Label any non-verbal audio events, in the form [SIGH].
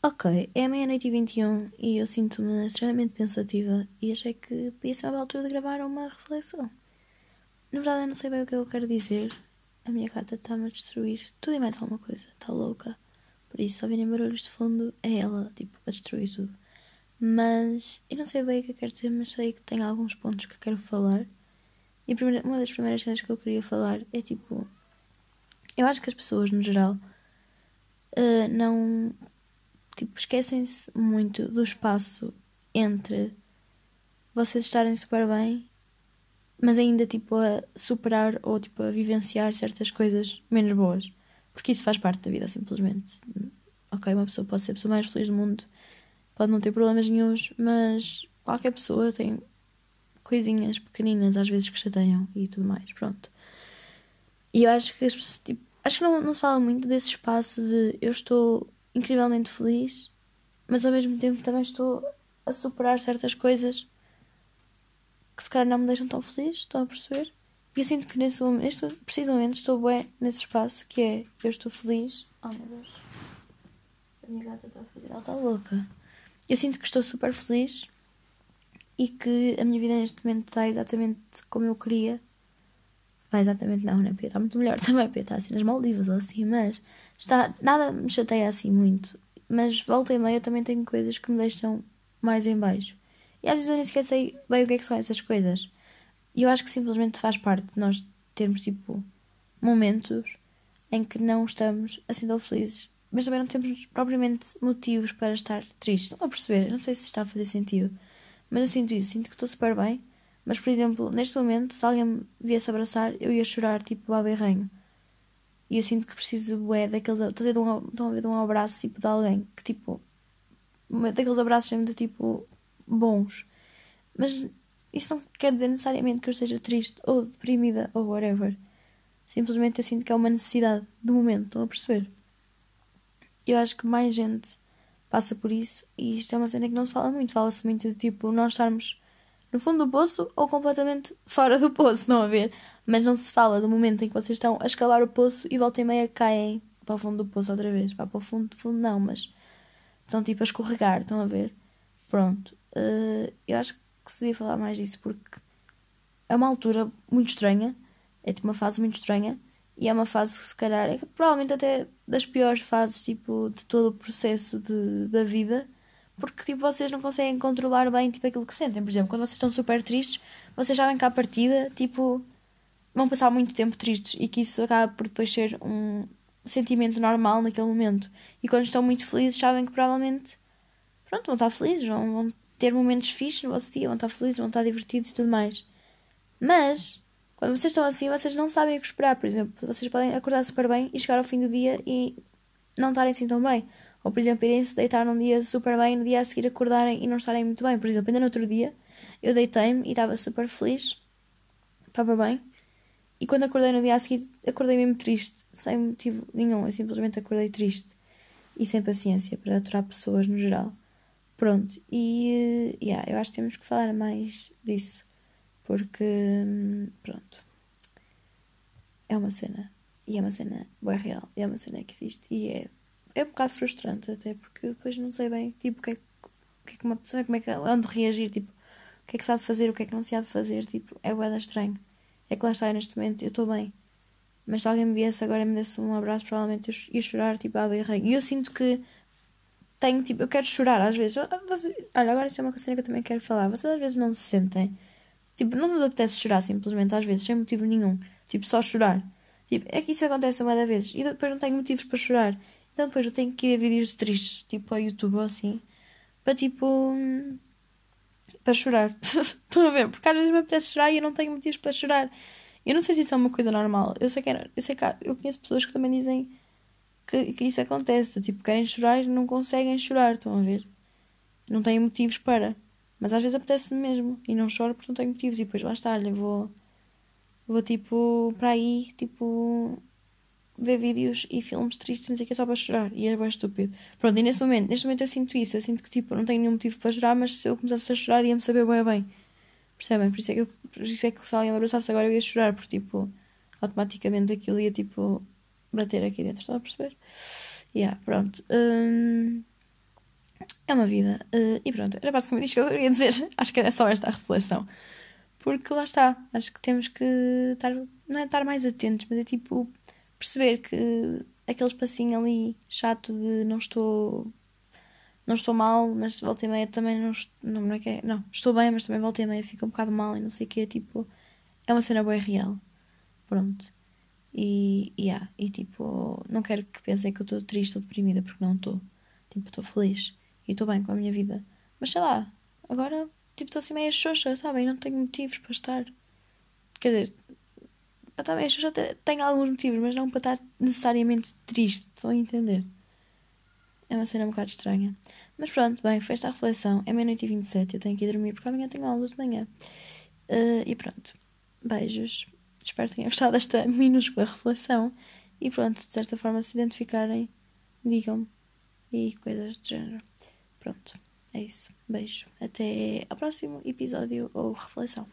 Ok, é meia-noite e 21 e eu sinto-me extremamente pensativa e achei que podia ser uma altura de gravar uma reflexão. Na verdade, eu não sei bem o que eu quero dizer. A minha gata está-me a destruir tudo e mais alguma coisa. Está louca. Por isso, se ouvirem barulhos de fundo, é ela, tipo, a destruir tudo. Mas eu não sei bem o que eu quero dizer, mas sei que tem alguns pontos que quero falar. E primeira, uma das primeiras coisas que eu queria falar é tipo. Eu acho que as pessoas, no geral, uh, não tipo, esquecem-se muito do espaço entre vocês estarem super bem, mas ainda tipo a superar ou tipo a vivenciar certas coisas menos boas. Porque isso faz parte da vida, simplesmente. Ok, uma pessoa pode ser a pessoa mais feliz do mundo, pode não ter problemas nenhums, mas qualquer pessoa tem coisinhas pequeninas às vezes que chateiam e tudo mais, pronto. E eu acho que as pessoas, tipo, acho que não, não se fala muito desse espaço de eu estou incrivelmente feliz, mas ao mesmo tempo também estou a superar certas coisas que se calhar não me deixam tão feliz, estão a perceber? E eu sinto que nesse momento, precisamente, estou bem nesse espaço que é eu estou feliz. Oh meu Deus, a minha gata está a fazer, ela está louca. Eu sinto que estou super feliz e que a minha vida neste momento está exatamente como eu queria. Vai exatamente não, né? Porque está muito melhor [LAUGHS] também, porque está assim nas Maldivas ou assim, mas Está, nada me chateia assim muito, mas volta e meia também tenho coisas que me deixam mais em baixo. E às vezes eu nem sei bem o que é que são essas coisas. E eu acho que simplesmente faz parte de nós termos tipo momentos em que não estamos assim tão felizes, mas também não temos propriamente motivos para estar tristes. Estão a perceber? Não sei se está a fazer sentido, mas eu sinto isso, sinto que estou super bem. Mas, por exemplo, neste momento, se alguém me viesse abraçar, eu ia chorar tipo a berrenho. E eu sinto que preciso é, daqueles. Estás um, de um abraço tipo de alguém que tipo. Daqueles abraços sempre tipo bons. Mas isso não quer dizer necessariamente que eu esteja triste ou deprimida ou whatever. Simplesmente eu sinto que é uma necessidade do momento, estão a perceber? Eu acho que mais gente passa por isso e isto é uma cena que não se fala muito. Fala-se muito de tipo nós estarmos no fundo do poço ou completamente fora do poço, não a ver? Mas não se fala do momento em que vocês estão a escalar o poço e volta e meia caem para o fundo do poço outra vez. Vá para o fundo, fundo não, mas estão tipo a escorregar, estão a ver? Pronto. Uh, eu acho que se devia falar mais disso porque é uma altura muito estranha, é tipo uma fase muito estranha e é uma fase que se calhar é provavelmente até das piores fases tipo de todo o processo de, da vida porque tipo, vocês não conseguem controlar bem tipo, aquilo que sentem. Por exemplo, quando vocês estão super tristes, vocês sabem que à partida tipo, vão passar muito tempo tristes e que isso acaba por depois ser um sentimento normal naquele momento. E quando estão muito felizes, sabem que provavelmente pronto, vão estar felizes, vão, vão ter momentos fixos no vosso dia, vão estar felizes, vão estar divertidos e tudo mais. Mas quando vocês estão assim, vocês não sabem o que esperar. Por exemplo, vocês podem acordar super bem e chegar ao fim do dia e não estarem assim tão bem. Ou, por exemplo, irem se deitar num dia super bem e no dia a seguir acordarem e não estarem muito bem. Por exemplo, ainda no outro dia eu deitei-me e estava super feliz, estava bem. E quando acordei no dia a seguir, acordei mesmo triste, sem motivo nenhum. Eu simplesmente acordei triste e sem paciência para aturar pessoas no geral. Pronto, e yeah, eu acho que temos que falar mais disso, porque pronto, é uma cena, e é uma cena boa real, é uma cena que existe, e é é um bocado frustrante até, porque depois não sei bem, tipo, o que é, que, é que uma pessoa, como é que, onde reagir, tipo, o que é que se há de fazer, o que é que não se há de fazer, tipo, é boeda estranho. É que lá está, neste momento, eu estou bem. Mas se alguém me viesse agora e me desse um abraço, provavelmente eu ia chorar, tipo, à berra. E eu sinto que tenho, tipo, eu quero chorar às vezes. Olha, agora isto é uma coisa que eu também quero falar. Vocês às vezes não se sentem, tipo, não nos apetece chorar simplesmente, às vezes, sem motivo nenhum. Tipo, só chorar. Tipo, é que isso acontece uma vez. E depois não tenho motivos para chorar. Então depois eu tenho que ver vídeos tristes, tipo ao YouTube ou assim, para tipo. para chorar. [LAUGHS] Estão a ver? Porque às vezes me apetece chorar e eu não tenho motivos para chorar. Eu não sei se isso é uma coisa normal. Eu sei que, é, eu, sei que eu conheço pessoas que também dizem que, que isso acontece. Tipo, querem chorar e não conseguem chorar. Estão a ver? Não têm motivos para. Mas às vezes apetece-me mesmo. E não choro porque não tenho motivos. E depois lá está, olha, vou. Vou tipo para aí, tipo ver vídeos e filmes tristes, não sei o que, é só para chorar. E é bem estúpido. Pronto, e nesse momento, neste momento eu sinto isso. Eu sinto que, tipo, não tenho nenhum motivo para chorar, mas se eu começasse a chorar ia-me saber bem bem. Percebem? Por isso, é que eu, por isso é que se alguém me abraçasse agora eu ia chorar, porque, tipo, automaticamente aquilo ia, tipo, bater aqui dentro. Estão a perceber? Yeah, pronto. Hum... é uma vida. Uh, e pronto, era basicamente isto que eu queria dizer. [LAUGHS] Acho que era só esta a reflexão. Porque lá está, acho que temos que estar, não é estar mais atentos, mas é tipo perceber que aquele espacinho ali chato de não estou não estou mal, mas volta e meia também não, não, não é que é, não, estou bem, mas também volta e meia fica um bocado mal e não sei o que, tipo, é uma cena boa real. Pronto. E, e, yeah, e tipo, não quero que pensem que eu estou triste ou deprimida, porque não estou. Tipo, estou feliz e estou bem com a minha vida. Mas sei lá, agora, tipo, estou assim meio xoxa, sabem? Não tenho motivos para estar. Quer dizer, para estar meio xoxa tenho alguns motivos, mas não para estar necessariamente triste, estão a entender? É uma cena um bocado estranha. Mas pronto, bem, foi esta a reflexão. É meia-noite e 27, eu tenho que ir dormir porque amanhã tenho aula de manhã. Uh, e pronto. Beijos. Espero que tenham [LAUGHS] gostado desta minúscula reflexão. E pronto, de certa forma, se identificarem, digam-me. E coisas do género. Pronto, é isso. Beijo. Até ao próximo episódio ou reflexão.